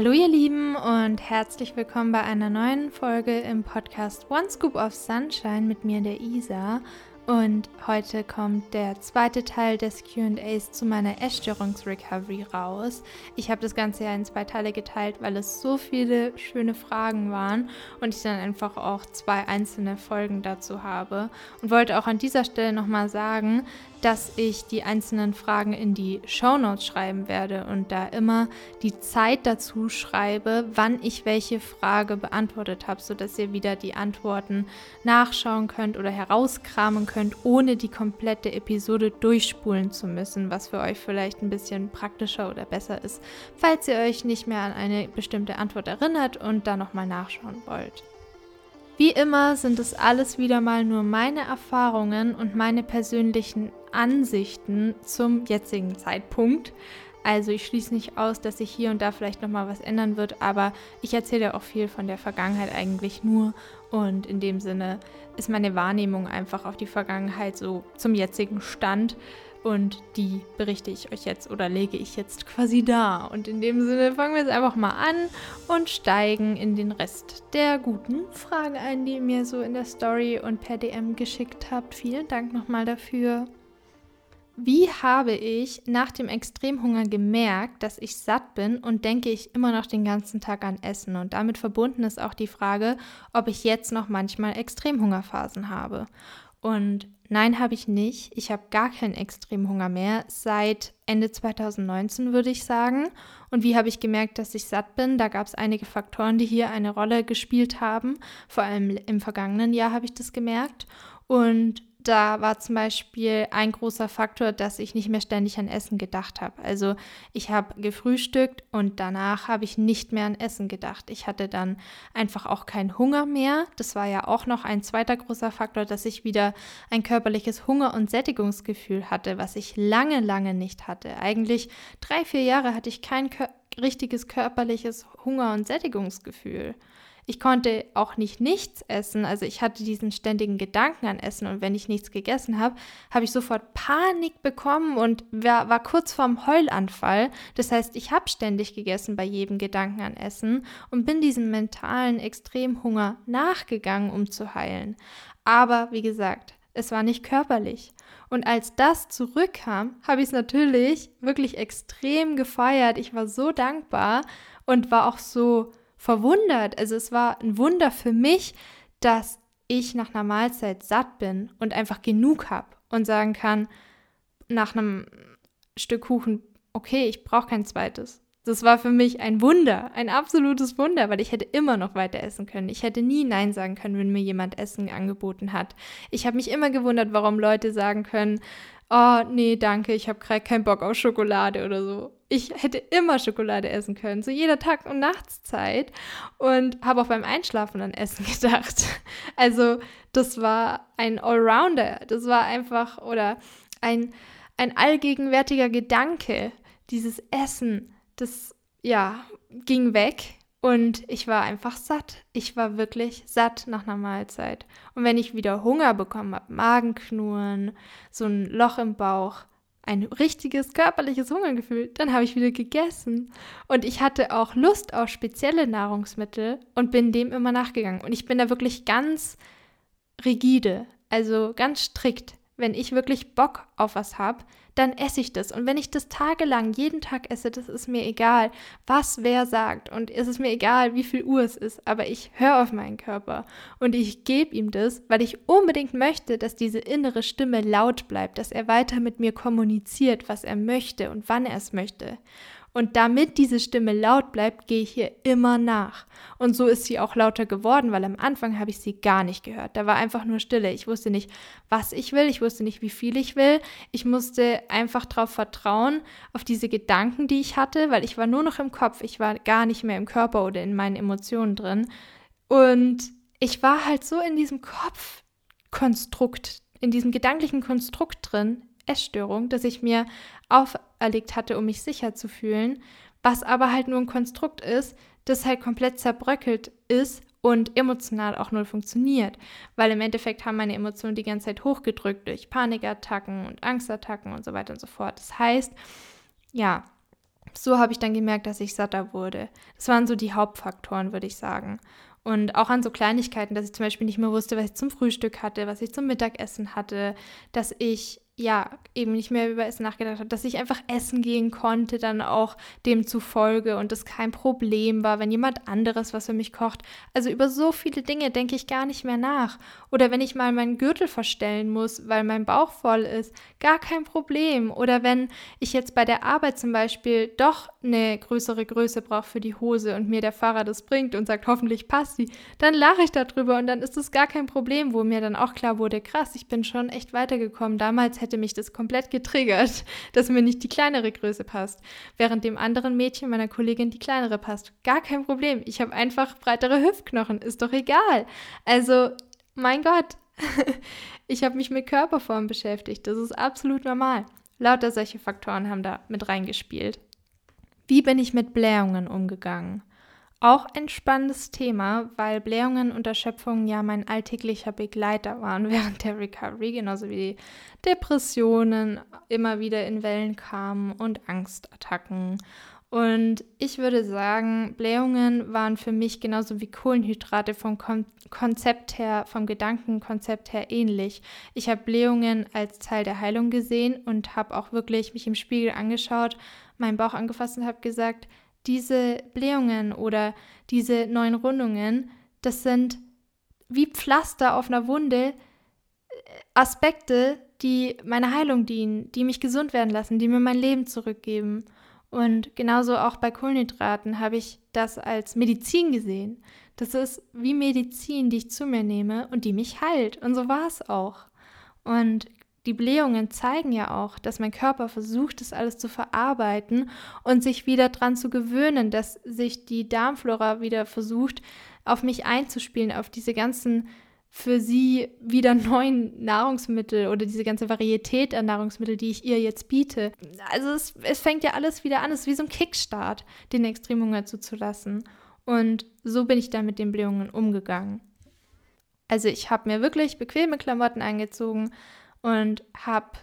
Hallo ihr Lieben und herzlich willkommen bei einer neuen Folge im Podcast One Scoop of Sunshine mit mir, der Isa. Und heute kommt der zweite Teil des QAs zu meiner Essstörungsrecovery raus. Ich habe das Ganze ja in zwei Teile geteilt, weil es so viele schöne Fragen waren und ich dann einfach auch zwei einzelne Folgen dazu habe. Und wollte auch an dieser Stelle nochmal sagen, dass ich die einzelnen Fragen in die Show Notes schreiben werde und da immer die Zeit dazu schreibe, wann ich welche Frage beantwortet habe, sodass ihr wieder die Antworten nachschauen könnt oder herauskramen könnt, ohne die komplette Episode durchspulen zu müssen, was für euch vielleicht ein bisschen praktischer oder besser ist, falls ihr euch nicht mehr an eine bestimmte Antwort erinnert und da nochmal nachschauen wollt. Wie immer sind es alles wieder mal nur meine Erfahrungen und meine persönlichen Ansichten zum jetzigen Zeitpunkt. Also ich schließe nicht aus, dass sich hier und da vielleicht noch mal was ändern wird, aber ich erzähle auch viel von der Vergangenheit eigentlich nur und in dem Sinne ist meine Wahrnehmung einfach auf die Vergangenheit so zum jetzigen Stand und die berichte ich euch jetzt oder lege ich jetzt quasi da. Und in dem Sinne fangen wir jetzt einfach mal an und steigen in den Rest der guten Fragen ein, die ihr mir so in der Story und per DM geschickt habt. Vielen Dank nochmal dafür. Wie habe ich nach dem Extremhunger gemerkt, dass ich satt bin und denke ich immer noch den ganzen Tag an Essen? Und damit verbunden ist auch die Frage, ob ich jetzt noch manchmal Extremhungerphasen habe. Und nein, habe ich nicht. Ich habe gar keinen Extremhunger mehr seit Ende 2019, würde ich sagen. Und wie habe ich gemerkt, dass ich satt bin? Da gab es einige Faktoren, die hier eine Rolle gespielt haben. Vor allem im vergangenen Jahr habe ich das gemerkt. Und da war zum Beispiel ein großer Faktor, dass ich nicht mehr ständig an Essen gedacht habe. Also ich habe gefrühstückt und danach habe ich nicht mehr an Essen gedacht. Ich hatte dann einfach auch keinen Hunger mehr. Das war ja auch noch ein zweiter großer Faktor, dass ich wieder ein körperliches Hunger- und Sättigungsgefühl hatte, was ich lange, lange nicht hatte. Eigentlich drei, vier Jahre hatte ich kein richtiges körperliches Hunger- und Sättigungsgefühl. Ich konnte auch nicht nichts essen. Also ich hatte diesen ständigen Gedanken an Essen und wenn ich nichts gegessen habe, habe ich sofort Panik bekommen und war, war kurz vorm Heulanfall. Das heißt, ich habe ständig gegessen bei jedem Gedanken an Essen und bin diesem mentalen Extremhunger nachgegangen, um zu heilen. Aber wie gesagt, es war nicht körperlich. Und als das zurückkam, habe ich es natürlich wirklich extrem gefeiert. Ich war so dankbar und war auch so verwundert. Also es war ein Wunder für mich, dass ich nach einer Mahlzeit satt bin und einfach genug habe und sagen kann, nach einem Stück Kuchen, okay, ich brauche kein zweites. Das war für mich ein Wunder, ein absolutes Wunder, weil ich hätte immer noch weiter essen können. Ich hätte nie Nein sagen können, wenn mir jemand Essen angeboten hat. Ich habe mich immer gewundert, warum Leute sagen können, oh nee, danke, ich habe keinen Bock auf Schokolade oder so. Ich hätte immer Schokolade essen können, zu jeder Tag- und Nachtszeit und habe auch beim Einschlafen an Essen gedacht. Also das war ein Allrounder, das war einfach oder ein, ein allgegenwärtiger Gedanke, dieses Essen, das ja ging weg und ich war einfach satt. Ich war wirklich satt nach einer Mahlzeit. Und wenn ich wieder Hunger bekommen habe, Magenknurren, so ein Loch im Bauch, ein richtiges körperliches Hungergefühl, dann habe ich wieder gegessen. Und ich hatte auch Lust auf spezielle Nahrungsmittel und bin dem immer nachgegangen. Und ich bin da wirklich ganz rigide, also ganz strikt. Wenn ich wirklich Bock auf was habe, dann esse ich das. Und wenn ich das tagelang jeden Tag esse, das ist mir egal, was wer sagt. Und es ist mir egal, wie viel Uhr es ist. Aber ich höre auf meinen Körper und ich gebe ihm das, weil ich unbedingt möchte, dass diese innere Stimme laut bleibt, dass er weiter mit mir kommuniziert, was er möchte und wann er es möchte. Und damit diese Stimme laut bleibt, gehe ich hier immer nach. Und so ist sie auch lauter geworden, weil am Anfang habe ich sie gar nicht gehört. Da war einfach nur Stille. Ich wusste nicht, was ich will. Ich wusste nicht, wie viel ich will. Ich musste einfach darauf vertrauen, auf diese Gedanken, die ich hatte, weil ich war nur noch im Kopf. Ich war gar nicht mehr im Körper oder in meinen Emotionen drin. Und ich war halt so in diesem Kopfkonstrukt, in diesem gedanklichen Konstrukt drin, Essstörung, dass ich mir auferlegt hatte, um mich sicher zu fühlen, was aber halt nur ein Konstrukt ist, das halt komplett zerbröckelt ist und emotional auch null funktioniert, weil im Endeffekt haben meine Emotionen die ganze Zeit hochgedrückt durch Panikattacken und Angstattacken und so weiter und so fort. Das heißt, ja, so habe ich dann gemerkt, dass ich satter wurde. Das waren so die Hauptfaktoren, würde ich sagen. Und auch an so Kleinigkeiten, dass ich zum Beispiel nicht mehr wusste, was ich zum Frühstück hatte, was ich zum Mittagessen hatte, dass ich ja, eben nicht mehr über Essen nachgedacht habe, dass ich einfach essen gehen konnte, dann auch demzufolge und es kein Problem war, wenn jemand anderes was für mich kocht. Also über so viele Dinge denke ich gar nicht mehr nach. Oder wenn ich mal meinen Gürtel verstellen muss, weil mein Bauch voll ist, gar kein Problem. Oder wenn ich jetzt bei der Arbeit zum Beispiel doch eine größere Größe brauche für die Hose und mir der Fahrer das bringt und sagt, hoffentlich passt sie, dann lache ich darüber und dann ist es gar kein Problem, wo mir dann auch klar wurde, krass, ich bin schon echt weitergekommen. Damals hätte hätte mich das komplett getriggert, dass mir nicht die kleinere Größe passt, während dem anderen Mädchen meiner Kollegin die kleinere passt. Gar kein Problem. Ich habe einfach breitere Hüftknochen, ist doch egal. Also, mein Gott, ich habe mich mit Körperform beschäftigt. Das ist absolut normal. Lauter solche Faktoren haben da mit reingespielt. Wie bin ich mit Blähungen umgegangen? Auch ein spannendes Thema, weil Blähungen und Erschöpfungen ja mein alltäglicher Begleiter waren während der Recovery, genauso wie Depressionen immer wieder in Wellen kamen und Angstattacken. Und ich würde sagen, Blähungen waren für mich genauso wie Kohlenhydrate vom Kon Konzept her, vom Gedankenkonzept her ähnlich. Ich habe Blähungen als Teil der Heilung gesehen und habe auch wirklich mich im Spiegel angeschaut, meinen Bauch angefasst und habe gesagt, diese Blähungen oder diese neuen Rundungen, das sind wie Pflaster auf einer Wunde äh, Aspekte, die meiner Heilung dienen, die mich gesund werden lassen, die mir mein Leben zurückgeben. Und genauso auch bei Kohlenhydraten habe ich das als Medizin gesehen. Das ist wie Medizin, die ich zu mir nehme und die mich heilt. Und so war es auch. Und die Blähungen zeigen ja auch, dass mein Körper versucht, das alles zu verarbeiten und sich wieder daran zu gewöhnen, dass sich die Darmflora wieder versucht, auf mich einzuspielen, auf diese ganzen für sie wieder neuen Nahrungsmittel oder diese ganze Varietät an Nahrungsmitteln, die ich ihr jetzt biete. Also es, es fängt ja alles wieder an, es ist wie so ein Kickstart, den Extremhunger zuzulassen. Und so bin ich dann mit den Blähungen umgegangen. Also ich habe mir wirklich bequeme Klamotten angezogen, und habe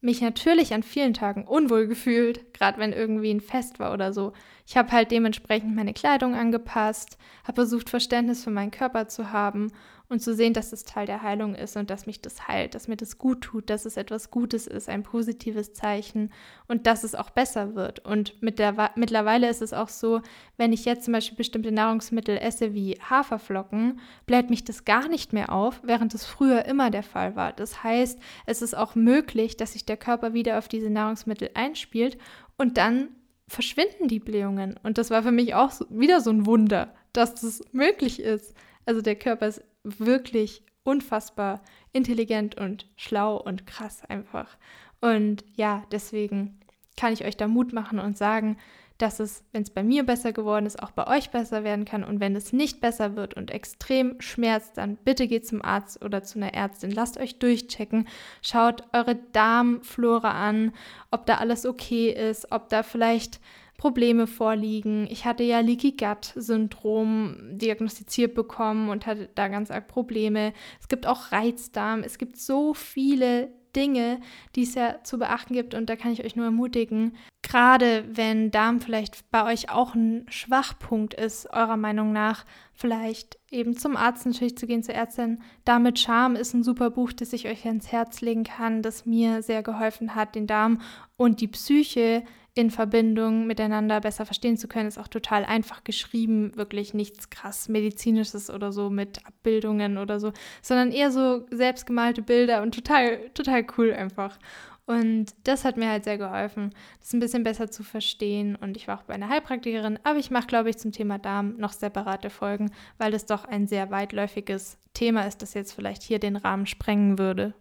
mich natürlich an vielen Tagen unwohl gefühlt, gerade wenn irgendwie ein Fest war oder so. Ich habe halt dementsprechend meine Kleidung angepasst, habe versucht, Verständnis für meinen Körper zu haben und zu sehen, dass es Teil der Heilung ist und dass mich das heilt, dass mir das gut tut, dass es etwas Gutes ist, ein positives Zeichen und dass es auch besser wird. Und mit der, mittlerweile ist es auch so, wenn ich jetzt zum Beispiel bestimmte Nahrungsmittel esse wie Haferflocken, bläht mich das gar nicht mehr auf, während es früher immer der Fall war. Das heißt, es ist auch möglich, dass sich der Körper wieder auf diese Nahrungsmittel einspielt und dann verschwinden die Blähungen. Und das war für mich auch wieder so ein Wunder, dass das möglich ist. Also der Körper ist wirklich unfassbar intelligent und schlau und krass einfach. Und ja, deswegen kann ich euch da Mut machen und sagen, dass es, wenn es bei mir besser geworden ist, auch bei euch besser werden kann. Und wenn es nicht besser wird und extrem schmerzt, dann bitte geht zum Arzt oder zu einer Ärztin. Lasst euch durchchecken. Schaut eure Darmflora an, ob da alles okay ist, ob da vielleicht Probleme vorliegen. Ich hatte ja Leaky Gut Syndrom diagnostiziert bekommen und hatte da ganz arg Probleme. Es gibt auch Reizdarm. Es gibt so viele Dinge, die es ja zu beachten gibt und da kann ich euch nur ermutigen, gerade wenn Darm vielleicht bei euch auch ein Schwachpunkt ist, eurer Meinung nach, vielleicht eben zum Arzt natürlich zu gehen, zur Ärztin. Damit Charme ist ein super Buch, das ich euch ans Herz legen kann, das mir sehr geholfen hat, den Darm und die Psyche in Verbindung miteinander besser verstehen zu können, ist auch total einfach geschrieben, wirklich nichts krass medizinisches oder so mit Abbildungen oder so, sondern eher so selbstgemalte Bilder und total, total cool einfach. Und das hat mir halt sehr geholfen, das ein bisschen besser zu verstehen. Und ich war auch bei einer Heilpraktikerin, aber ich mache, glaube ich, zum Thema Darm noch separate Folgen, weil das doch ein sehr weitläufiges Thema ist, das jetzt vielleicht hier den Rahmen sprengen würde.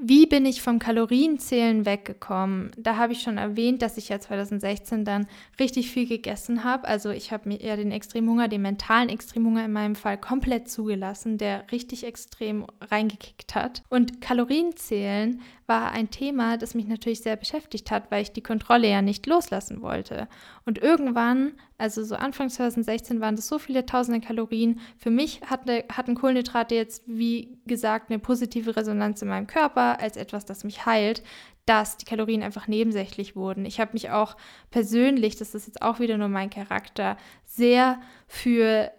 Wie bin ich vom Kalorienzählen weggekommen? Da habe ich schon erwähnt, dass ich ja 2016 dann richtig viel gegessen habe. Also ich habe mir eher den Extremhunger, den mentalen Extremhunger in meinem Fall komplett zugelassen, der richtig extrem reingekickt hat. Und Kalorienzählen war ein Thema, das mich natürlich sehr beschäftigt hat, weil ich die Kontrolle ja nicht loslassen wollte. Und irgendwann also so Anfang 2016 waren das so viele tausende Kalorien. Für mich hatte, hatten Kohlenhydrate jetzt, wie gesagt, eine positive Resonanz in meinem Körper als etwas, das mich heilt, dass die Kalorien einfach nebensächlich wurden. Ich habe mich auch persönlich, das ist jetzt auch wieder nur mein Charakter, sehr für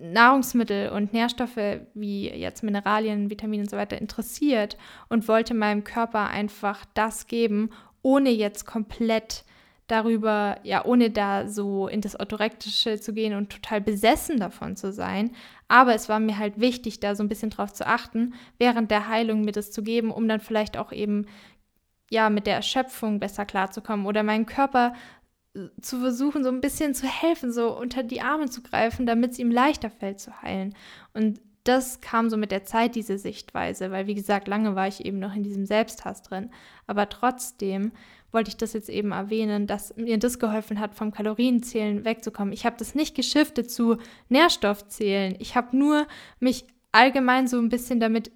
Nahrungsmittel und Nährstoffe wie jetzt Mineralien, Vitamine und so weiter interessiert und wollte meinem Körper einfach das geben, ohne jetzt komplett darüber, ja, ohne da so in das Orthorektische zu gehen und total besessen davon zu sein. Aber es war mir halt wichtig, da so ein bisschen drauf zu achten, während der Heilung mir das zu geben, um dann vielleicht auch eben, ja, mit der Erschöpfung besser klarzukommen oder meinen Körper äh, zu versuchen, so ein bisschen zu helfen, so unter die Arme zu greifen, damit es ihm leichter fällt zu heilen. Und das kam so mit der Zeit, diese Sichtweise, weil wie gesagt, lange war ich eben noch in diesem Selbsthass drin. Aber trotzdem wollte ich das jetzt eben erwähnen, dass mir das geholfen hat, vom Kalorienzählen wegzukommen. Ich habe das nicht geschiftet zu Nährstoffzählen. Ich habe nur mich allgemein so ein bisschen damit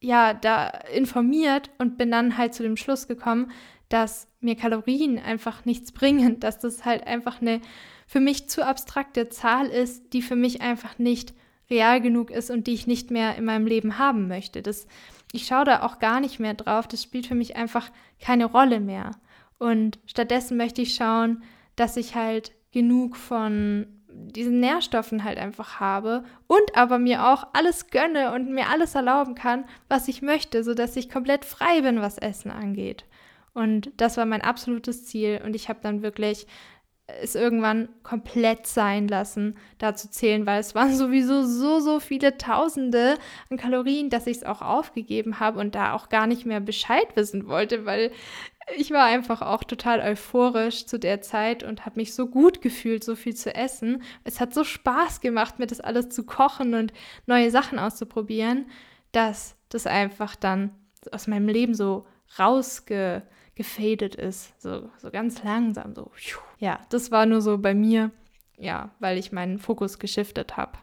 ja da informiert und bin dann halt zu dem Schluss gekommen, dass mir Kalorien einfach nichts bringen, dass das halt einfach eine für mich zu abstrakte Zahl ist, die für mich einfach nicht real genug ist und die ich nicht mehr in meinem Leben haben möchte. Das, ich schaue da auch gar nicht mehr drauf. Das spielt für mich einfach keine Rolle mehr. Und stattdessen möchte ich schauen, dass ich halt genug von diesen Nährstoffen halt einfach habe und aber mir auch alles gönne und mir alles erlauben kann, was ich möchte, sodass ich komplett frei bin, was Essen angeht. Und das war mein absolutes Ziel und ich habe dann wirklich es irgendwann komplett sein lassen, da zu zählen, weil es waren sowieso so, so viele Tausende an Kalorien, dass ich es auch aufgegeben habe und da auch gar nicht mehr Bescheid wissen wollte, weil ich war einfach auch total euphorisch zu der Zeit und habe mich so gut gefühlt, so viel zu essen. Es hat so Spaß gemacht, mir das alles zu kochen und neue Sachen auszuprobieren, dass das einfach dann aus meinem Leben so rausge gefadet ist, so, so ganz langsam, so. Ja, das war nur so bei mir, ja, weil ich meinen Fokus geschiftet habe.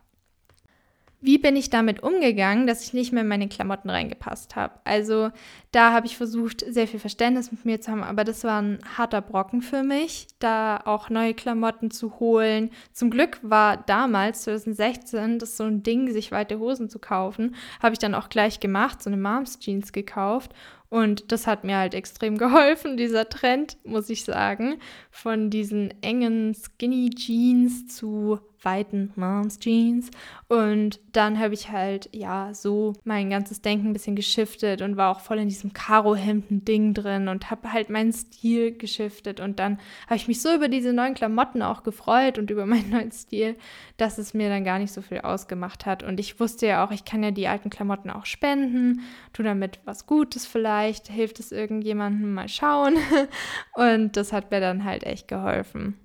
Wie bin ich damit umgegangen, dass ich nicht mehr in meine Klamotten reingepasst habe? Also da habe ich versucht, sehr viel Verständnis mit mir zu haben, aber das war ein harter Brocken für mich, da auch neue Klamotten zu holen. Zum Glück war damals, 2016, das so ein Ding, sich weite Hosen zu kaufen. Habe ich dann auch gleich gemacht, so eine Moms Jeans gekauft und das hat mir halt extrem geholfen, dieser Trend, muss ich sagen, von diesen engen Skinny Jeans zu weiten Moms Jeans. Und dann habe ich halt, ja, so mein ganzes Denken ein bisschen geschiftet und war auch voll in diesem Karo-Hemden-Ding drin und habe halt meinen Stil geschiftet. Und dann habe ich mich so über diese neuen Klamotten auch gefreut und über meinen neuen Stil, dass es mir dann gar nicht so viel ausgemacht hat. Und ich wusste ja auch, ich kann ja die alten Klamotten auch spenden, tu damit was Gutes vielleicht, hilft es irgendjemandem, mal schauen. Und das hat mir dann halt echt geholfen.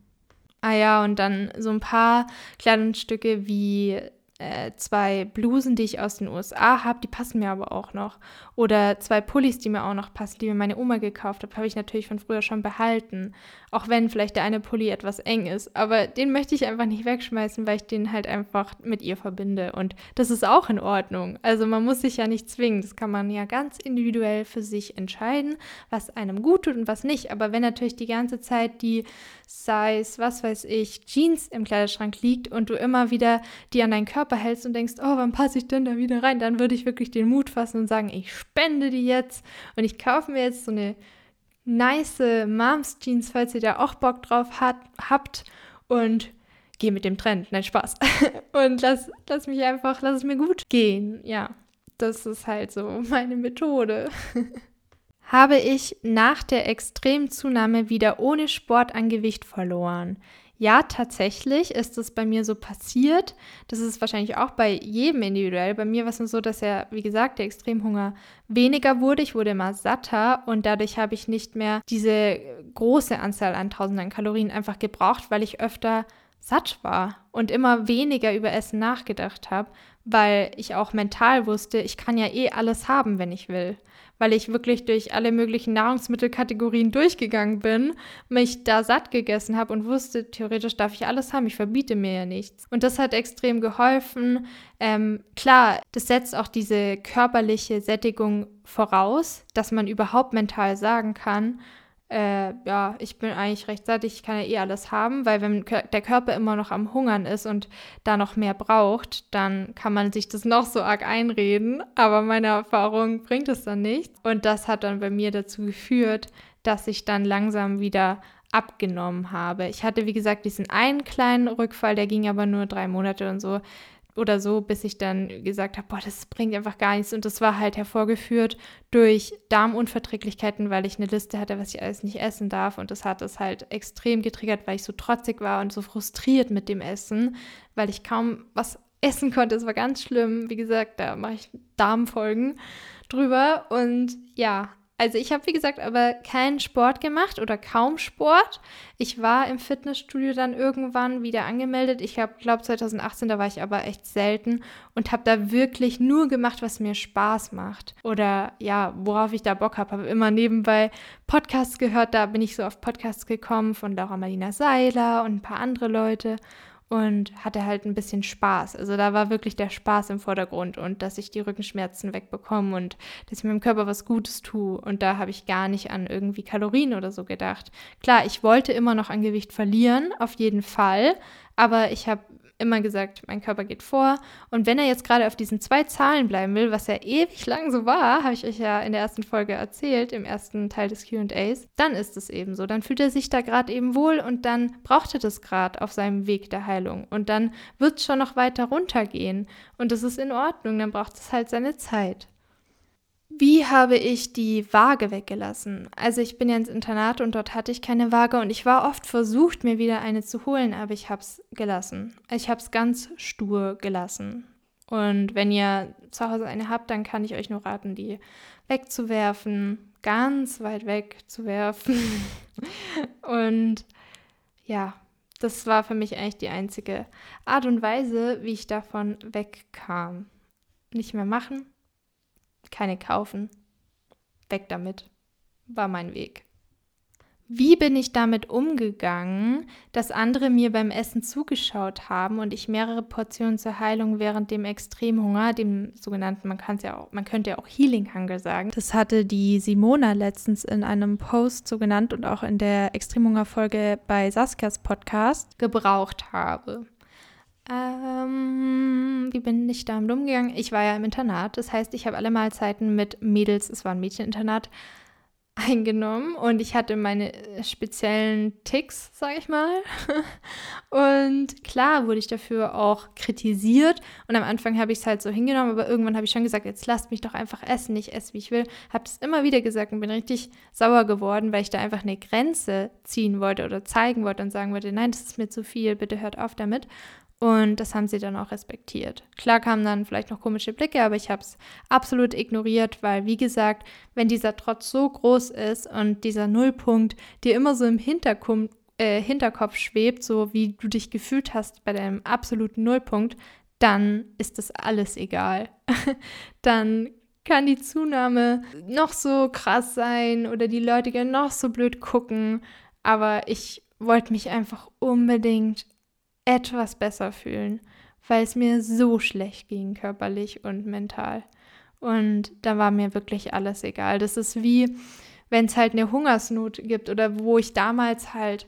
Ah ja, und dann so ein paar Kleidungsstücke wie äh, zwei Blusen, die ich aus den USA habe, die passen mir aber auch noch. Oder zwei Pullis, die mir auch noch passen, die mir meine Oma gekauft hat, habe ich natürlich von früher schon behalten. Auch wenn vielleicht der eine Pulli etwas eng ist. Aber den möchte ich einfach nicht wegschmeißen, weil ich den halt einfach mit ihr verbinde. Und das ist auch in Ordnung. Also man muss sich ja nicht zwingen. Das kann man ja ganz individuell für sich entscheiden, was einem gut tut und was nicht. Aber wenn natürlich die ganze Zeit die Size, was weiß ich, Jeans im Kleiderschrank liegt und du immer wieder die an deinen Körper hältst und denkst, oh, wann passe ich denn da wieder rein? Dann würde ich wirklich den Mut fassen und sagen, ich spende die jetzt und ich kaufe mir jetzt so eine nice Moms Jeans, falls ihr da auch Bock drauf hat, habt und gehe mit dem Trend. Nein, Spaß. und lass, lass mich einfach, lass es mir gut gehen. Ja, das ist halt so meine Methode. habe ich nach der Extremzunahme wieder ohne Sport an Gewicht verloren. Ja, tatsächlich ist es bei mir so passiert. Das ist wahrscheinlich auch bei jedem individuell. Bei mir war es nur so, dass ja, wie gesagt, der Extremhunger weniger wurde. Ich wurde immer satter und dadurch habe ich nicht mehr diese große Anzahl an tausenden Kalorien einfach gebraucht, weil ich öfter satt war und immer weniger über Essen nachgedacht habe, weil ich auch mental wusste, ich kann ja eh alles haben, wenn ich will weil ich wirklich durch alle möglichen Nahrungsmittelkategorien durchgegangen bin, mich da satt gegessen habe und wusste, theoretisch darf ich alles haben, ich verbiete mir ja nichts. Und das hat extrem geholfen. Ähm, klar, das setzt auch diese körperliche Sättigung voraus, dass man überhaupt mental sagen kann, äh, ja, ich bin eigentlich rechtzeitig, ich kann ja eh alles haben, weil wenn der Körper immer noch am Hungern ist und da noch mehr braucht, dann kann man sich das noch so arg einreden, aber meine Erfahrung bringt es dann nichts. Und das hat dann bei mir dazu geführt, dass ich dann langsam wieder abgenommen habe. Ich hatte, wie gesagt, diesen einen kleinen Rückfall, der ging aber nur drei Monate und so oder so, bis ich dann gesagt habe, boah, das bringt einfach gar nichts. Und das war halt hervorgeführt durch Darmunverträglichkeiten, weil ich eine Liste hatte, was ich alles nicht essen darf. Und das hat es halt extrem getriggert, weil ich so trotzig war und so frustriert mit dem Essen, weil ich kaum was essen konnte. Es war ganz schlimm. Wie gesagt, da mache ich Darmfolgen drüber. Und ja, also ich habe, wie gesagt, aber keinen Sport gemacht oder kaum Sport. Ich war im Fitnessstudio dann irgendwann wieder angemeldet. Ich glaube 2018, da war ich aber echt selten und habe da wirklich nur gemacht, was mir Spaß macht. Oder ja, worauf ich da Bock habe. Habe immer nebenbei Podcasts gehört. Da bin ich so auf Podcasts gekommen von Laura Marlina Seiler und ein paar andere Leute und hatte halt ein bisschen Spaß. Also da war wirklich der Spaß im Vordergrund und dass ich die Rückenschmerzen wegbekomme und dass ich meinem Körper was Gutes tue. Und da habe ich gar nicht an irgendwie Kalorien oder so gedacht. Klar, ich wollte immer noch an Gewicht verlieren, auf jeden Fall, aber ich habe immer gesagt, mein Körper geht vor. Und wenn er jetzt gerade auf diesen zwei Zahlen bleiben will, was ja ewig lang so war, habe ich euch ja in der ersten Folge erzählt, im ersten Teil des QAs, dann ist es eben so. Dann fühlt er sich da gerade eben wohl und dann braucht er das gerade auf seinem Weg der Heilung. Und dann wird es schon noch weiter runtergehen. Und das ist in Ordnung, dann braucht es halt seine Zeit. Wie habe ich die Waage weggelassen? Also ich bin ja ins Internat und dort hatte ich keine Waage und ich war oft versucht, mir wieder eine zu holen, aber ich habe es gelassen. Ich habe es ganz stur gelassen. Und wenn ihr zu Hause eine habt, dann kann ich euch nur raten, die wegzuwerfen, ganz weit wegzuwerfen. und ja, das war für mich eigentlich die einzige Art und Weise, wie ich davon wegkam. Nicht mehr machen, keine kaufen. Weg damit. War mein Weg. Wie bin ich damit umgegangen, dass andere mir beim Essen zugeschaut haben und ich mehrere Portionen zur Heilung während dem Extremhunger, dem sogenannten, man kann es ja auch, man könnte ja auch Healing Hunger sagen. Das hatte die Simona letztens in einem Post so genannt und auch in der Extremhunger-Folge bei Saskias Podcast gebraucht habe. Ähm, wie bin ich damit umgegangen? Ich war ja im Internat, das heißt, ich habe alle Mahlzeiten mit Mädels, es war ein Mädcheninternat, eingenommen und ich hatte meine äh, speziellen Ticks, sage ich mal. und klar wurde ich dafür auch kritisiert und am Anfang habe ich es halt so hingenommen, aber irgendwann habe ich schon gesagt, jetzt lasst mich doch einfach essen, ich esse, wie ich will. Habe es immer wieder gesagt und bin richtig sauer geworden, weil ich da einfach eine Grenze ziehen wollte oder zeigen wollte und sagen wollte, nein, das ist mir zu viel, bitte hört auf damit. Und das haben sie dann auch respektiert. Klar kamen dann vielleicht noch komische Blicke, aber ich habe es absolut ignoriert, weil, wie gesagt, wenn dieser Trotz so groß ist und dieser Nullpunkt dir immer so im Hinterkopf, äh, Hinterkopf schwebt, so wie du dich gefühlt hast bei deinem absoluten Nullpunkt, dann ist das alles egal. dann kann die Zunahme noch so krass sein oder die Leute gerne noch so blöd gucken, aber ich wollte mich einfach unbedingt etwas besser fühlen, weil es mir so schlecht ging, körperlich und mental. Und da war mir wirklich alles egal. Das ist wie, wenn es halt eine Hungersnot gibt oder wo ich damals halt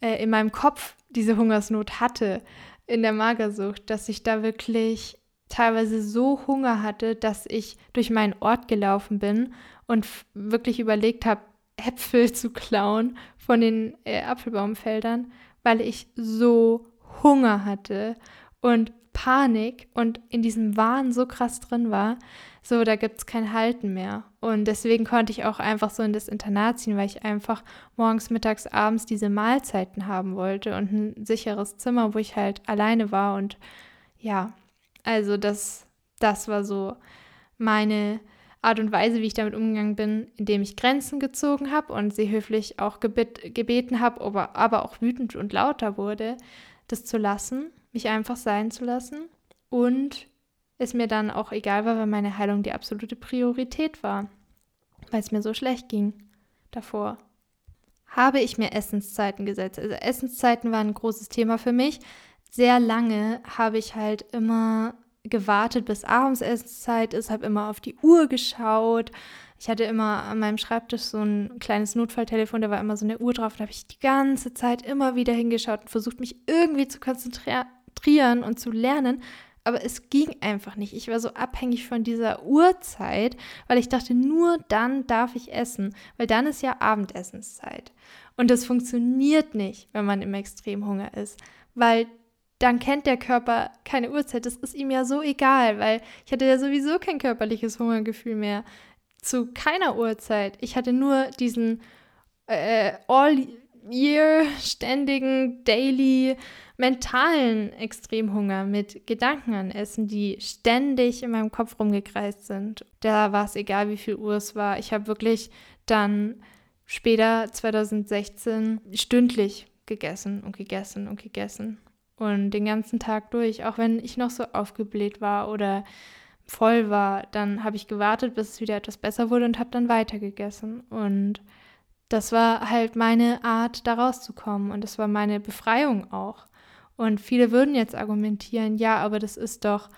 äh, in meinem Kopf diese Hungersnot hatte, in der Magersucht, dass ich da wirklich teilweise so Hunger hatte, dass ich durch meinen Ort gelaufen bin und wirklich überlegt habe, Äpfel zu klauen von den äh, Apfelbaumfeldern, weil ich so Hunger hatte und Panik und in diesem Wahn so krass drin war, so da gibt es kein Halten mehr. Und deswegen konnte ich auch einfach so in das Internat ziehen, weil ich einfach morgens, mittags, abends diese Mahlzeiten haben wollte und ein sicheres Zimmer, wo ich halt alleine war. Und ja, also das, das war so meine Art und Weise, wie ich damit umgegangen bin, indem ich Grenzen gezogen habe und sie höflich auch gebet, gebeten habe, aber, aber auch wütend und lauter wurde das zu lassen, mich einfach sein zu lassen und es mir dann auch egal war, weil meine Heilung die absolute Priorität war, weil es mir so schlecht ging davor. Habe ich mir Essenszeiten gesetzt. Also Essenszeiten waren ein großes Thema für mich. Sehr lange habe ich halt immer gewartet, bis abends Essenszeit ist, habe immer auf die Uhr geschaut. Ich hatte immer an meinem Schreibtisch so ein kleines Notfalltelefon, da war immer so eine Uhr drauf. Da habe ich die ganze Zeit immer wieder hingeschaut und versucht, mich irgendwie zu konzentrieren und zu lernen. Aber es ging einfach nicht. Ich war so abhängig von dieser Uhrzeit, weil ich dachte, nur dann darf ich essen, weil dann ist ja Abendessenszeit. Und das funktioniert nicht, wenn man im Extremhunger ist, weil dann kennt der Körper keine Uhrzeit. Das ist ihm ja so egal, weil ich hatte ja sowieso kein körperliches Hungergefühl mehr zu keiner Uhrzeit. Ich hatte nur diesen äh, all-year ständigen, daily, mentalen Extremhunger mit Gedanken an Essen, die ständig in meinem Kopf rumgekreist sind. Da war es egal, wie viel Uhr es war. Ich habe wirklich dann später 2016 stündlich gegessen und gegessen und gegessen. Und den ganzen Tag durch, auch wenn ich noch so aufgebläht war oder voll war, dann habe ich gewartet, bis es wieder etwas besser wurde und habe dann weitergegessen. Und das war halt meine Art, da rauszukommen. Und das war meine Befreiung auch. Und viele würden jetzt argumentieren, ja, aber das ist doch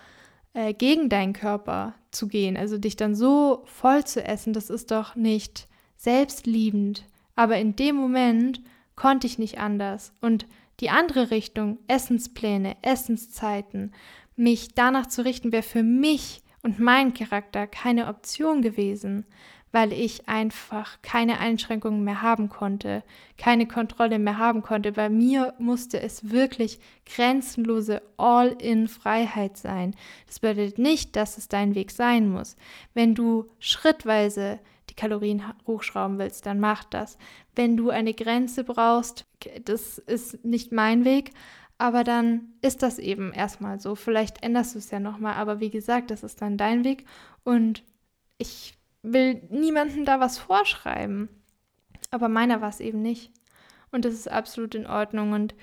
äh, gegen deinen Körper zu gehen. Also dich dann so voll zu essen, das ist doch nicht selbstliebend. Aber in dem Moment konnte ich nicht anders. Und die andere Richtung, Essenspläne, Essenszeiten, mich danach zu richten, wäre für mich und mein Charakter keine Option gewesen, weil ich einfach keine Einschränkungen mehr haben konnte, keine Kontrolle mehr haben konnte. Bei mir musste es wirklich grenzenlose All-in-Freiheit sein. Das bedeutet nicht, dass es dein Weg sein muss. Wenn du schrittweise die Kalorien hochschrauben willst, dann mach das. Wenn du eine Grenze brauchst, das ist nicht mein Weg, aber dann ist das eben erstmal so. Vielleicht änderst du es ja nochmal, aber wie gesagt, das ist dann dein Weg und ich will niemandem da was vorschreiben. Aber meiner war es eben nicht. Und das ist absolut in Ordnung. Und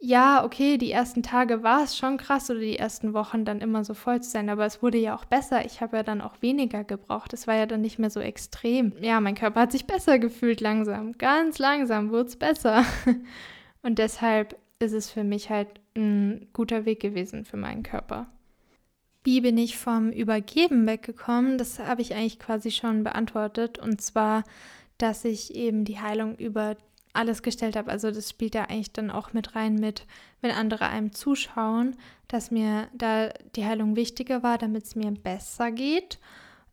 ja, okay, die ersten Tage war es schon krass oder die ersten Wochen dann immer so voll zu sein, aber es wurde ja auch besser. Ich habe ja dann auch weniger gebraucht. Es war ja dann nicht mehr so extrem. Ja, mein Körper hat sich besser gefühlt langsam. Ganz langsam wurde es besser. Und deshalb ist es für mich halt ein guter Weg gewesen für meinen Körper. Wie bin ich vom Übergeben weggekommen? Das habe ich eigentlich quasi schon beantwortet. Und zwar, dass ich eben die Heilung über alles gestellt habe. Also das spielt ja eigentlich dann auch mit rein mit, wenn andere einem zuschauen, dass mir da die Heilung wichtiger war, damit es mir besser geht.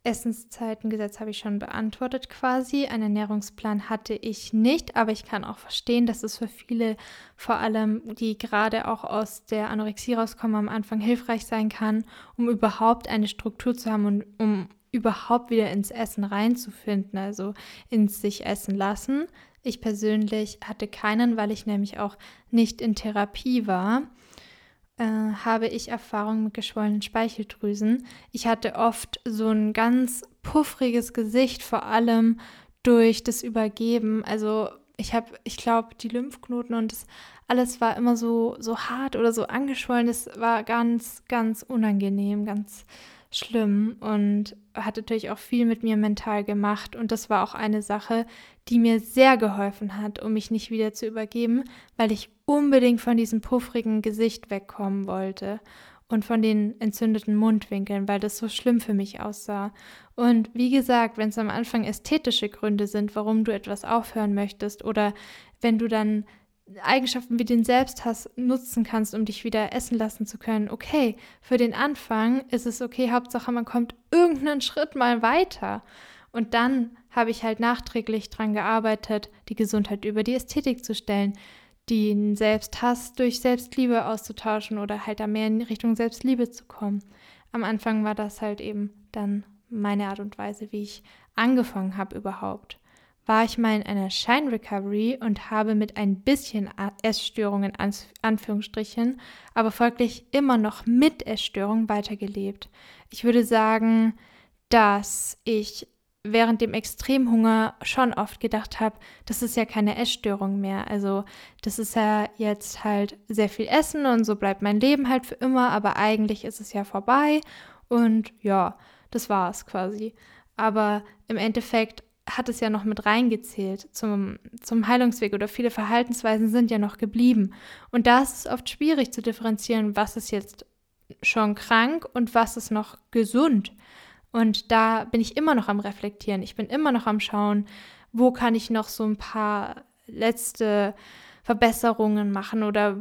Essenszeitengesetz habe ich schon beantwortet quasi. Einen Ernährungsplan hatte ich nicht, aber ich kann auch verstehen, dass es für viele, vor allem die gerade auch aus der Anorexie rauskommen, am Anfang hilfreich sein kann, um überhaupt eine Struktur zu haben und um überhaupt wieder ins Essen reinzufinden, also ins sich essen lassen. Ich persönlich hatte keinen, weil ich nämlich auch nicht in Therapie war äh, habe ich Erfahrung mit geschwollenen Speicheldrüsen. Ich hatte oft so ein ganz puffriges Gesicht, vor allem durch das Übergeben. Also ich habe, ich glaube, die Lymphknoten und das alles war immer so, so hart oder so angeschwollen. Das war ganz, ganz unangenehm, ganz schlimm und hat natürlich auch viel mit mir mental gemacht. Und das war auch eine Sache, die mir sehr geholfen hat, um mich nicht wieder zu übergeben, weil ich unbedingt von diesem puffrigen Gesicht wegkommen wollte und von den entzündeten Mundwinkeln, weil das so schlimm für mich aussah. Und wie gesagt, wenn es am Anfang ästhetische Gründe sind, warum du etwas aufhören möchtest oder wenn du dann Eigenschaften wie den Selbsthass nutzen kannst, um dich wieder essen lassen zu können. Okay, für den Anfang ist es okay, Hauptsache man kommt irgendeinen Schritt mal weiter. Und dann habe ich halt nachträglich daran gearbeitet, die Gesundheit über die Ästhetik zu stellen, den Selbsthass durch Selbstliebe auszutauschen oder halt da mehr in Richtung Selbstliebe zu kommen. Am Anfang war das halt eben dann meine Art und Weise, wie ich angefangen habe überhaupt war ich mal in einer Shine-Recovery und habe mit ein bisschen Essstörungen, Anführungsstrichen, aber folglich immer noch mit Essstörungen weitergelebt. Ich würde sagen, dass ich während dem Extremhunger schon oft gedacht habe, das ist ja keine Essstörung mehr. Also das ist ja jetzt halt sehr viel Essen und so bleibt mein Leben halt für immer, aber eigentlich ist es ja vorbei und ja, das war es quasi. Aber im Endeffekt hat es ja noch mit reingezählt zum, zum Heilungsweg oder viele Verhaltensweisen sind ja noch geblieben. Und da ist es oft schwierig zu differenzieren, was ist jetzt schon krank und was ist noch gesund. Und da bin ich immer noch am Reflektieren. Ich bin immer noch am Schauen, wo kann ich noch so ein paar letzte Verbesserungen machen oder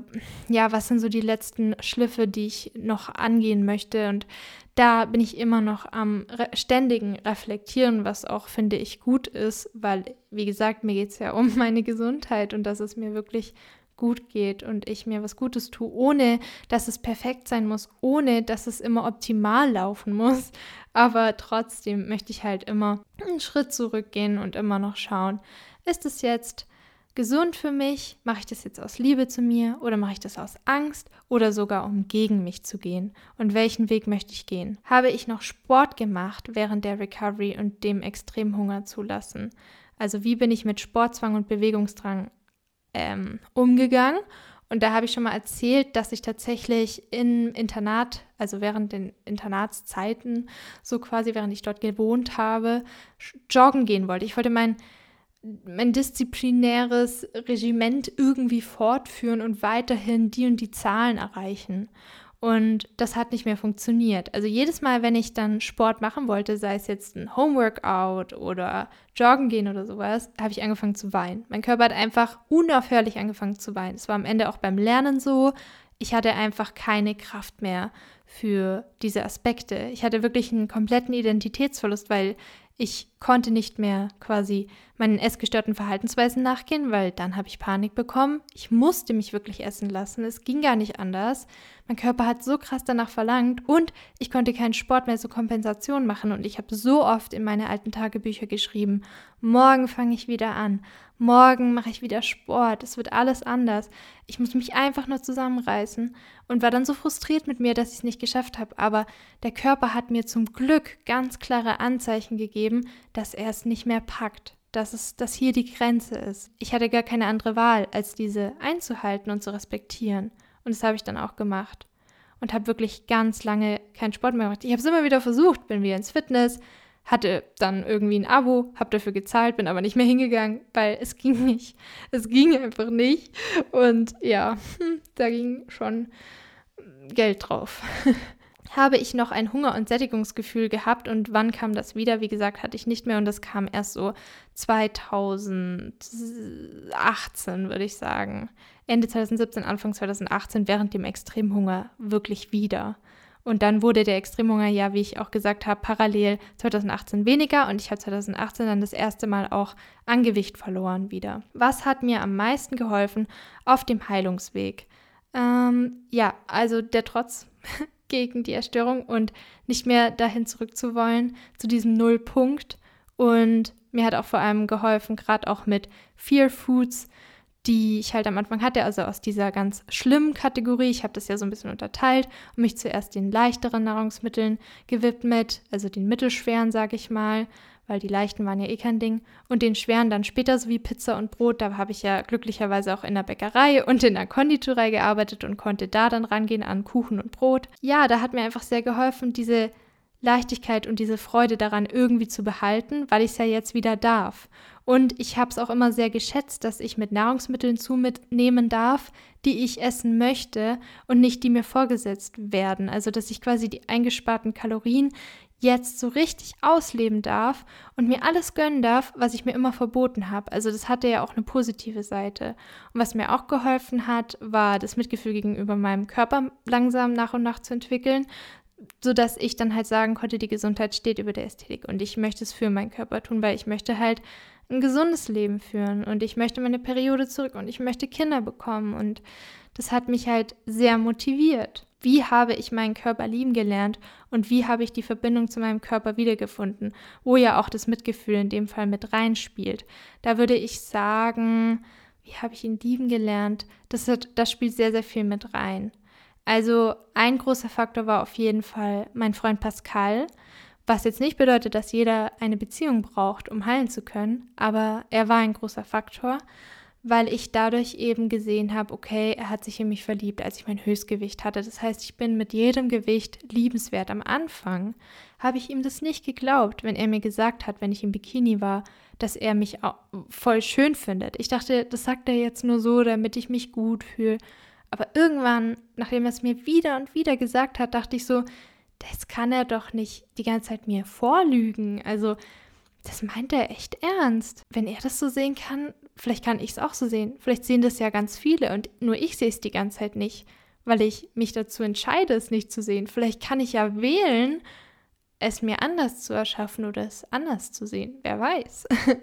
ja, was sind so die letzten Schliffe, die ich noch angehen möchte. Und da bin ich immer noch am re ständigen Reflektieren, was auch, finde ich, gut ist, weil, wie gesagt, mir geht es ja um meine Gesundheit und dass es mir wirklich gut geht und ich mir was Gutes tue, ohne dass es perfekt sein muss, ohne dass es immer optimal laufen muss. Aber trotzdem möchte ich halt immer einen Schritt zurückgehen und immer noch schauen, ist es jetzt gesund für mich? Mache ich das jetzt aus Liebe zu mir oder mache ich das aus Angst oder sogar um gegen mich zu gehen? Und welchen Weg möchte ich gehen? Habe ich noch Sport gemacht während der Recovery und dem Extremhunger zulassen? Also wie bin ich mit Sportzwang und Bewegungsdrang ähm, umgegangen. Und da habe ich schon mal erzählt, dass ich tatsächlich im Internat, also während den Internatszeiten, so quasi während ich dort gewohnt habe, joggen gehen wollte. Ich wollte mein, mein disziplinäres Regiment irgendwie fortführen und weiterhin die und die Zahlen erreichen. Und das hat nicht mehr funktioniert. Also jedes Mal, wenn ich dann Sport machen wollte, sei es jetzt ein Homeworkout oder Joggen gehen oder sowas, habe ich angefangen zu weinen. Mein Körper hat einfach unaufhörlich angefangen zu weinen. Es war am Ende auch beim Lernen so. Ich hatte einfach keine Kraft mehr für diese Aspekte. Ich hatte wirklich einen kompletten Identitätsverlust, weil ich konnte nicht mehr quasi meinen essgestörten Verhaltensweisen nachgehen, weil dann habe ich Panik bekommen. Ich musste mich wirklich essen lassen. Es ging gar nicht anders. Mein Körper hat so krass danach verlangt und ich konnte keinen Sport mehr zur Kompensation machen. Und ich habe so oft in meine alten Tagebücher geschrieben, morgen fange ich wieder an, morgen mache ich wieder Sport, es wird alles anders. Ich muss mich einfach nur zusammenreißen und war dann so frustriert mit mir, dass ich es nicht geschafft habe. Aber der Körper hat mir zum Glück ganz klare Anzeichen gegeben, dass er es nicht mehr packt. Dass, es, dass hier die Grenze ist. Ich hatte gar keine andere Wahl, als diese einzuhalten und zu respektieren. Und das habe ich dann auch gemacht. Und habe wirklich ganz lange keinen Sport mehr gemacht. Ich habe es immer wieder versucht, bin wieder ins Fitness, hatte dann irgendwie ein Abo, habe dafür gezahlt, bin aber nicht mehr hingegangen, weil es ging nicht. Es ging einfach nicht. Und ja, hm, da ging schon Geld drauf. habe ich noch ein Hunger- und Sättigungsgefühl gehabt und wann kam das wieder? Wie gesagt, hatte ich nicht mehr und das kam erst so 2018, würde ich sagen. Ende 2017, Anfang 2018, während dem Extremhunger wirklich wieder. Und dann wurde der Extremhunger ja, wie ich auch gesagt habe, parallel 2018 weniger und ich habe 2018 dann das erste Mal auch an Gewicht verloren wieder. Was hat mir am meisten geholfen auf dem Heilungsweg? Ähm, ja, also der Trotz gegen die Erstörung und nicht mehr dahin zurückzuwollen, zu diesem Nullpunkt. Und mir hat auch vor allem geholfen, gerade auch mit Fear Foods, die ich halt am Anfang hatte, also aus dieser ganz schlimmen Kategorie. Ich habe das ja so ein bisschen unterteilt und mich zuerst den leichteren Nahrungsmitteln gewidmet, also den mittelschweren, sage ich mal, weil die leichten waren ja eh kein Ding. Und den schweren dann später, so wie Pizza und Brot, da habe ich ja glücklicherweise auch in der Bäckerei und in der Konditorei gearbeitet und konnte da dann rangehen an Kuchen und Brot. Ja, da hat mir einfach sehr geholfen, diese Leichtigkeit und diese Freude daran irgendwie zu behalten, weil ich es ja jetzt wieder darf. Und ich habe es auch immer sehr geschätzt, dass ich mit Nahrungsmitteln zunehmen darf, die ich essen möchte und nicht die mir vorgesetzt werden. Also dass ich quasi die eingesparten Kalorien jetzt so richtig ausleben darf und mir alles gönnen darf, was ich mir immer verboten habe. Also das hatte ja auch eine positive Seite. Und was mir auch geholfen hat, war das Mitgefühl gegenüber meinem Körper langsam nach und nach zu entwickeln, sodass ich dann halt sagen konnte, die Gesundheit steht über der Ästhetik und ich möchte es für meinen Körper tun, weil ich möchte halt ein gesundes Leben führen und ich möchte meine Periode zurück und ich möchte Kinder bekommen und das hat mich halt sehr motiviert. Wie habe ich meinen Körper lieben gelernt und wie habe ich die Verbindung zu meinem Körper wiedergefunden, wo ja auch das Mitgefühl in dem Fall mit reinspielt. Da würde ich sagen, wie habe ich ihn lieben gelernt? Das, hat, das spielt sehr, sehr viel mit rein. Also ein großer Faktor war auf jeden Fall mein Freund Pascal, was jetzt nicht bedeutet, dass jeder eine Beziehung braucht, um heilen zu können, aber er war ein großer Faktor, weil ich dadurch eben gesehen habe, okay, er hat sich in mich verliebt, als ich mein Höchstgewicht hatte. Das heißt, ich bin mit jedem Gewicht liebenswert. Am Anfang habe ich ihm das nicht geglaubt, wenn er mir gesagt hat, wenn ich im Bikini war, dass er mich voll schön findet. Ich dachte, das sagt er jetzt nur so, damit ich mich gut fühle. Aber irgendwann, nachdem er es mir wieder und wieder gesagt hat, dachte ich so, das kann er doch nicht die ganze Zeit mir vorlügen. Also, das meint er echt ernst. Wenn er das so sehen kann, vielleicht kann ich es auch so sehen. Vielleicht sehen das ja ganz viele und nur ich sehe es die ganze Zeit nicht, weil ich mich dazu entscheide, es nicht zu sehen. Vielleicht kann ich ja wählen, es mir anders zu erschaffen oder es anders zu sehen. Wer weiß.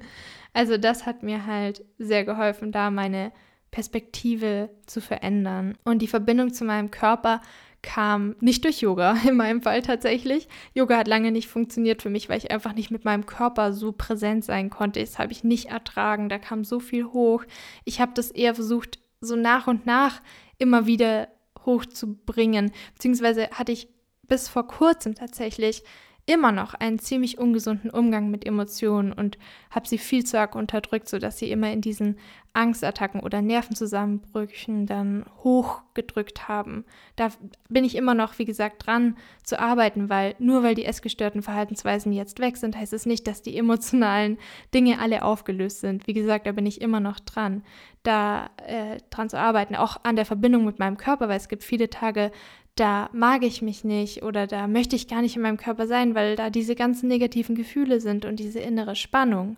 Also das hat mir halt sehr geholfen, da meine Perspektive zu verändern. Und die Verbindung zu meinem Körper kam nicht durch Yoga, in meinem Fall tatsächlich. Yoga hat lange nicht funktioniert für mich, weil ich einfach nicht mit meinem Körper so präsent sein konnte. Das habe ich nicht ertragen, da kam so viel hoch. Ich habe das eher versucht, so nach und nach immer wieder hochzubringen. Beziehungsweise hatte ich bis vor kurzem tatsächlich immer noch einen ziemlich ungesunden Umgang mit Emotionen und habe sie viel zu arg unterdrückt, sodass sie immer in diesen Angstattacken oder Nervenzusammenbrüchen dann hochgedrückt haben. Da bin ich immer noch, wie gesagt, dran zu arbeiten, weil nur weil die essgestörten Verhaltensweisen jetzt weg sind, heißt es nicht, dass die emotionalen Dinge alle aufgelöst sind. Wie gesagt, da bin ich immer noch dran, da äh, dran zu arbeiten, auch an der Verbindung mit meinem Körper, weil es gibt viele Tage, da mag ich mich nicht oder da möchte ich gar nicht in meinem Körper sein, weil da diese ganzen negativen Gefühle sind und diese innere Spannung.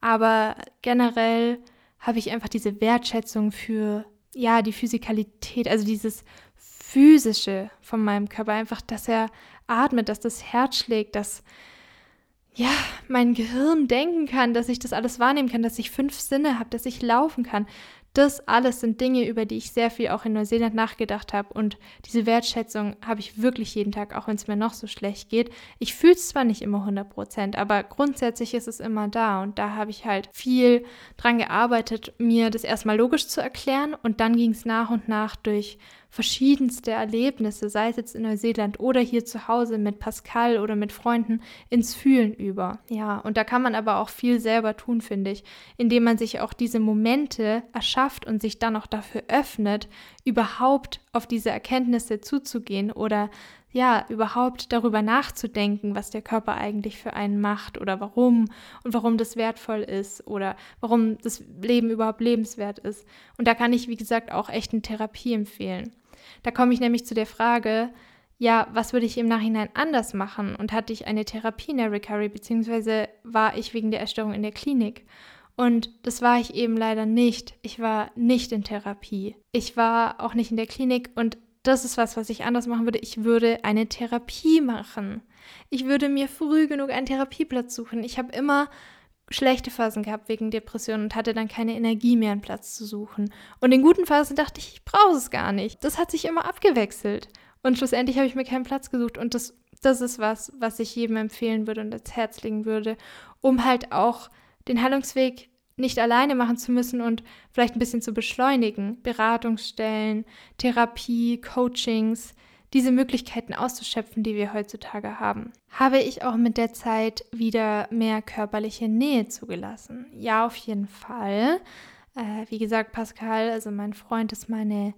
Aber generell habe ich einfach diese Wertschätzung für, ja, die Physikalität, also dieses physische von meinem Körper, einfach, dass er atmet, dass das Herz schlägt, dass ja, mein Gehirn denken kann, dass ich das alles wahrnehmen kann, dass ich fünf Sinne habe, dass ich laufen kann, das alles sind Dinge, über die ich sehr viel auch in Neuseeland nachgedacht habe. Und diese Wertschätzung habe ich wirklich jeden Tag, auch wenn es mir noch so schlecht geht. Ich fühle es zwar nicht immer 100 Prozent, aber grundsätzlich ist es immer da. Und da habe ich halt viel dran gearbeitet, mir das erstmal logisch zu erklären. Und dann ging es nach und nach durch verschiedenste Erlebnisse, sei es jetzt in Neuseeland oder hier zu Hause mit Pascal oder mit Freunden, ins Fühlen über. Ja, und da kann man aber auch viel selber tun, finde ich, indem man sich auch diese Momente erschafft und sich dann auch dafür öffnet, überhaupt auf diese Erkenntnisse zuzugehen oder ja, überhaupt darüber nachzudenken, was der Körper eigentlich für einen macht oder warum und warum das wertvoll ist oder warum das Leben überhaupt lebenswert ist. Und da kann ich, wie gesagt, auch echt eine Therapie empfehlen. Da komme ich nämlich zu der Frage, ja, was würde ich im Nachhinein anders machen? Und hatte ich eine Therapie in der Recovery, beziehungsweise war ich wegen der Erstörung in der Klinik? Und das war ich eben leider nicht. Ich war nicht in Therapie. Ich war auch nicht in der Klinik und das ist was, was ich anders machen würde. Ich würde eine Therapie machen. Ich würde mir früh genug einen Therapieplatz suchen. Ich habe immer schlechte Phasen gehabt wegen Depressionen und hatte dann keine Energie mehr, einen Platz zu suchen. Und in guten Phasen dachte ich, ich brauche es gar nicht. Das hat sich immer abgewechselt. Und schlussendlich habe ich mir keinen Platz gesucht. Und das, das ist was, was ich jedem empfehlen würde und ans Herz legen würde, um halt auch den Heilungsweg nicht alleine machen zu müssen und vielleicht ein bisschen zu beschleunigen. Beratungsstellen, Therapie, Coachings, diese Möglichkeiten auszuschöpfen, die wir heutzutage haben. Habe ich auch mit der Zeit wieder mehr körperliche Nähe zugelassen? Ja, auf jeden Fall. Äh, wie gesagt, Pascal, also mein Freund, ist meine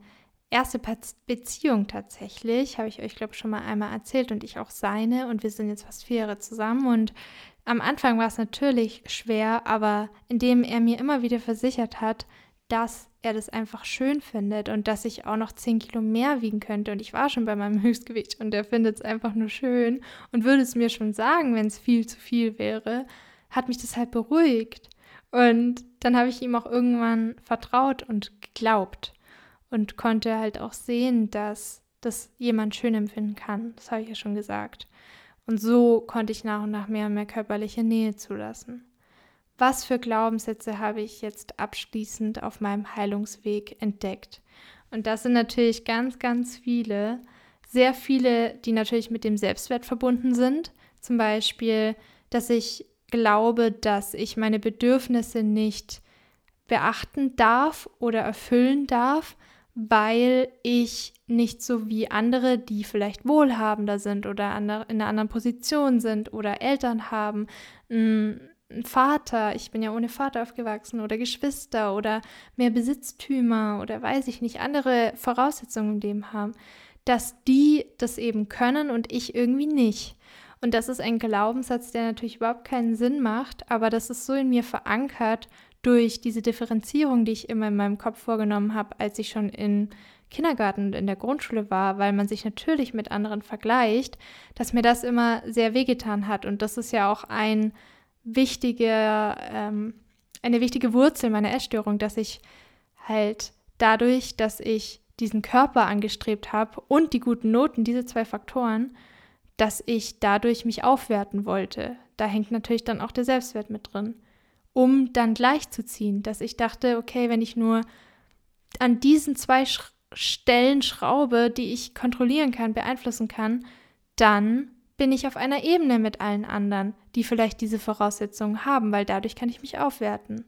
erste Beziehung tatsächlich. Habe ich euch, glaube ich, schon mal einmal erzählt und ich auch seine. Und wir sind jetzt fast vier Jahre zusammen und am Anfang war es natürlich schwer, aber indem er mir immer wieder versichert hat, dass er das einfach schön findet und dass ich auch noch 10 Kilo mehr wiegen könnte. Und ich war schon bei meinem Höchstgewicht und er findet es einfach nur schön und würde es mir schon sagen, wenn es viel zu viel wäre, hat mich das halt beruhigt. Und dann habe ich ihm auch irgendwann vertraut und geglaubt und konnte halt auch sehen, dass das jemand schön empfinden kann. Das habe ich ja schon gesagt. Und so konnte ich nach und nach mehr und mehr körperliche Nähe zulassen. Was für Glaubenssätze habe ich jetzt abschließend auf meinem Heilungsweg entdeckt? Und das sind natürlich ganz, ganz viele. Sehr viele, die natürlich mit dem Selbstwert verbunden sind. Zum Beispiel, dass ich glaube, dass ich meine Bedürfnisse nicht beachten darf oder erfüllen darf, weil ich nicht so wie andere, die vielleicht wohlhabender sind oder in einer anderen Position sind oder Eltern haben, Vater, ich bin ja ohne Vater aufgewachsen oder Geschwister oder mehr Besitztümer oder weiß ich nicht, andere Voraussetzungen im Leben haben, dass die das eben können und ich irgendwie nicht. Und das ist ein Glaubenssatz, der natürlich überhaupt keinen Sinn macht, aber das ist so in mir verankert durch diese Differenzierung, die ich immer in meinem Kopf vorgenommen habe, als ich schon in Kindergarten und in der Grundschule war, weil man sich natürlich mit anderen vergleicht, dass mir das immer sehr wehgetan hat. Und das ist ja auch ein wichtiger, ähm, eine wichtige Wurzel meiner Essstörung, dass ich halt dadurch, dass ich diesen Körper angestrebt habe und die guten Noten, diese zwei Faktoren, dass ich dadurch mich aufwerten wollte. Da hängt natürlich dann auch der Selbstwert mit drin, um dann gleichzuziehen, dass ich dachte, okay, wenn ich nur an diesen zwei Sch Stellen schraube, die ich kontrollieren kann, beeinflussen kann, dann bin ich auf einer Ebene mit allen anderen, die vielleicht diese Voraussetzungen haben, weil dadurch kann ich mich aufwerten.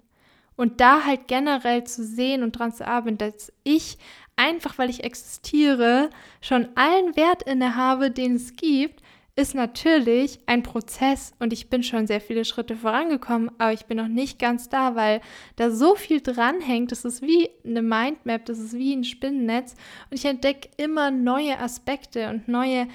Und da halt generell zu sehen und dran zu arbeiten, dass ich einfach, weil ich existiere, schon allen Wert inne habe, den es gibt, ist natürlich ein Prozess und ich bin schon sehr viele Schritte vorangekommen, aber ich bin noch nicht ganz da, weil da so viel dranhängt. Das ist wie eine Mindmap, das ist wie ein Spinnennetz und ich entdecke immer neue Aspekte und neue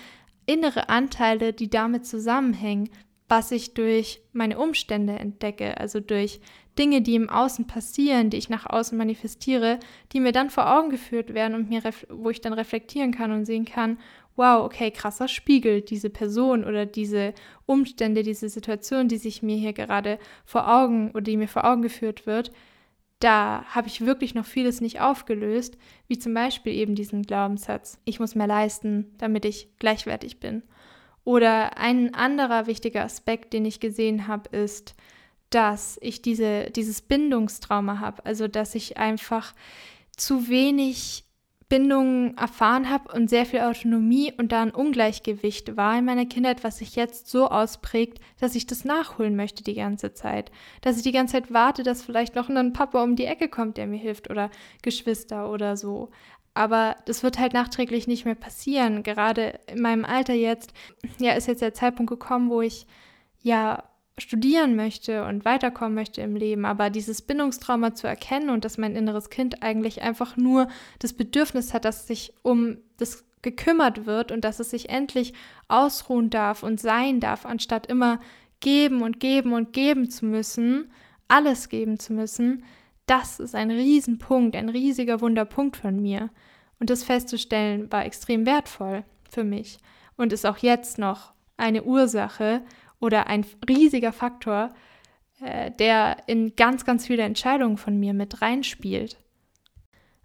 innere Anteile, die damit zusammenhängen, was ich durch meine Umstände entdecke, also durch Dinge, die im Außen passieren, die ich nach außen manifestiere, die mir dann vor Augen geführt werden und mir wo ich dann reflektieren kann und sehen kann, wow, okay, krasser Spiegel, diese Person oder diese Umstände, diese Situation, die sich mir hier gerade vor Augen oder die mir vor Augen geführt wird, da habe ich wirklich noch vieles nicht aufgelöst, wie zum Beispiel eben diesen Glaubenssatz, ich muss mehr leisten, damit ich gleichwertig bin. Oder ein anderer wichtiger Aspekt, den ich gesehen habe, ist, dass ich diese, dieses Bindungstrauma habe. Also, dass ich einfach zu wenig Bindung erfahren habe und sehr viel Autonomie und da ein Ungleichgewicht war in meiner Kindheit, was sich jetzt so ausprägt, dass ich das nachholen möchte die ganze Zeit. Dass ich die ganze Zeit warte, dass vielleicht noch ein Papa um die Ecke kommt, der mir hilft oder Geschwister oder so. Aber das wird halt nachträglich nicht mehr passieren. Gerade in meinem Alter jetzt, ja, ist jetzt der Zeitpunkt gekommen, wo ich ja studieren möchte und weiterkommen möchte im Leben, aber dieses Bindungstrauma zu erkennen und dass mein inneres Kind eigentlich einfach nur das Bedürfnis hat, dass sich um das gekümmert wird und dass es sich endlich ausruhen darf und sein darf, anstatt immer geben und geben und geben zu müssen, alles geben zu müssen, das ist ein Riesenpunkt, ein riesiger Wunderpunkt von mir. Und das festzustellen war extrem wertvoll für mich und ist auch jetzt noch eine Ursache oder ein riesiger Faktor, äh, der in ganz, ganz viele Entscheidungen von mir mit reinspielt.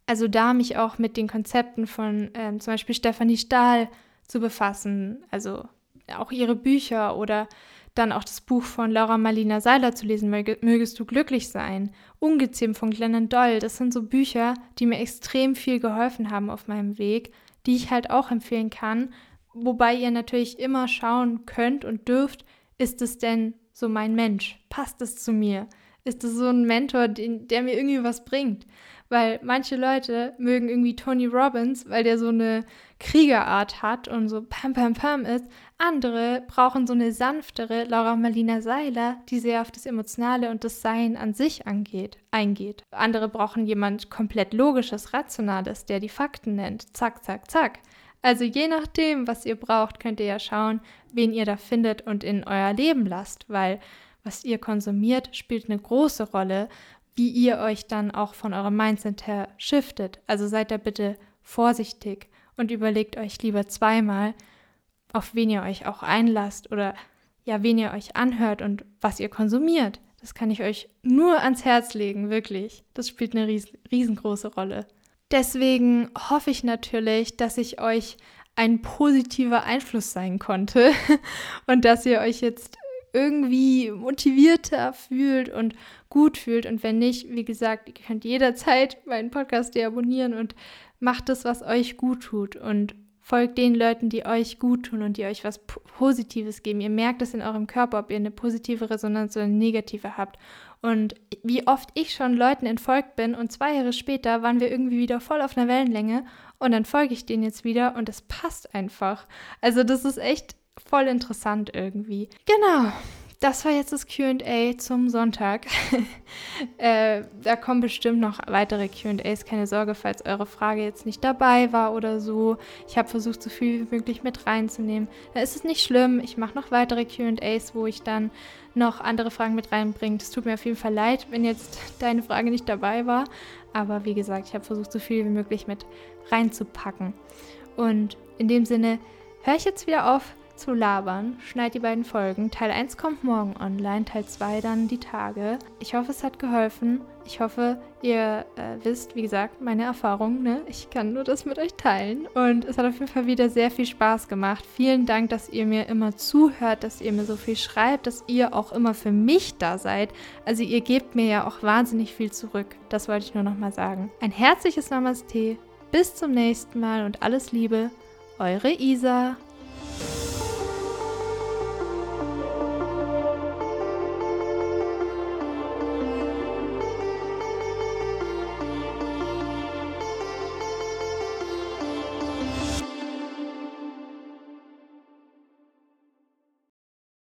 Also da mich auch mit den Konzepten von äh, zum Beispiel Stefanie Stahl zu befassen, also auch ihre Bücher oder dann auch das Buch von Laura Marlina Seiler zu lesen, Mögest du glücklich sein, Ungezähmt von Glennon Doyle, das sind so Bücher, die mir extrem viel geholfen haben auf meinem Weg, die ich halt auch empfehlen kann, wobei ihr natürlich immer schauen könnt und dürft, ist es denn so mein Mensch? Passt es zu mir? Ist es so ein Mentor, den, der mir irgendwie was bringt? Weil manche Leute mögen irgendwie Tony Robbins, weil der so eine Kriegerart hat und so pam pam pam ist. Andere brauchen so eine sanftere Laura Marlina Seiler, die sehr auf das Emotionale und das Sein an sich angeht, eingeht. Andere brauchen jemand komplett Logisches, Rationales, der die Fakten nennt. Zack, zack, zack. Also je nachdem, was ihr braucht, könnt ihr ja schauen, wen ihr da findet und in euer Leben lasst, weil was ihr konsumiert, spielt eine große Rolle, wie ihr euch dann auch von eurem Mindset her shiftet. Also seid da bitte vorsichtig und überlegt euch lieber zweimal, auf wen ihr euch auch einlasst oder ja, wen ihr euch anhört und was ihr konsumiert. Das kann ich euch nur ans Herz legen, wirklich. Das spielt eine riesengroße Rolle. Deswegen hoffe ich natürlich, dass ich euch ein positiver Einfluss sein konnte und dass ihr euch jetzt irgendwie motivierter fühlt und gut fühlt. Und wenn nicht, wie gesagt, ihr könnt jederzeit meinen Podcast deabonnieren und macht das, was euch gut tut und folgt den Leuten, die euch gut tun und die euch was Positives geben. Ihr merkt es in eurem Körper, ob ihr eine positive Resonanz oder eine negative habt. Und wie oft ich schon Leuten entfolgt bin und zwei Jahre später waren wir irgendwie wieder voll auf einer Wellenlänge und dann folge ich denen jetzt wieder und es passt einfach. Also das ist echt voll interessant irgendwie. Genau. Das war jetzt das QA zum Sonntag. äh, da kommen bestimmt noch weitere QAs. Keine Sorge, falls eure Frage jetzt nicht dabei war oder so. Ich habe versucht, so viel wie möglich mit reinzunehmen. Da ist es nicht schlimm. Ich mache noch weitere QAs, wo ich dann noch andere Fragen mit reinbringe. Es tut mir auf jeden Fall leid, wenn jetzt deine Frage nicht dabei war. Aber wie gesagt, ich habe versucht, so viel wie möglich mit reinzupacken. Und in dem Sinne höre ich jetzt wieder auf zu labern. Schneid die beiden Folgen. Teil 1 kommt morgen online, Teil 2 dann die Tage. Ich hoffe, es hat geholfen. Ich hoffe, ihr äh, wisst, wie gesagt, meine Erfahrungen. Ne? Ich kann nur das mit euch teilen. Und es hat auf jeden Fall wieder sehr viel Spaß gemacht. Vielen Dank, dass ihr mir immer zuhört, dass ihr mir so viel schreibt, dass ihr auch immer für mich da seid. Also ihr gebt mir ja auch wahnsinnig viel zurück. Das wollte ich nur nochmal sagen. Ein herzliches Namaste. Bis zum nächsten Mal und alles Liebe. Eure Isa.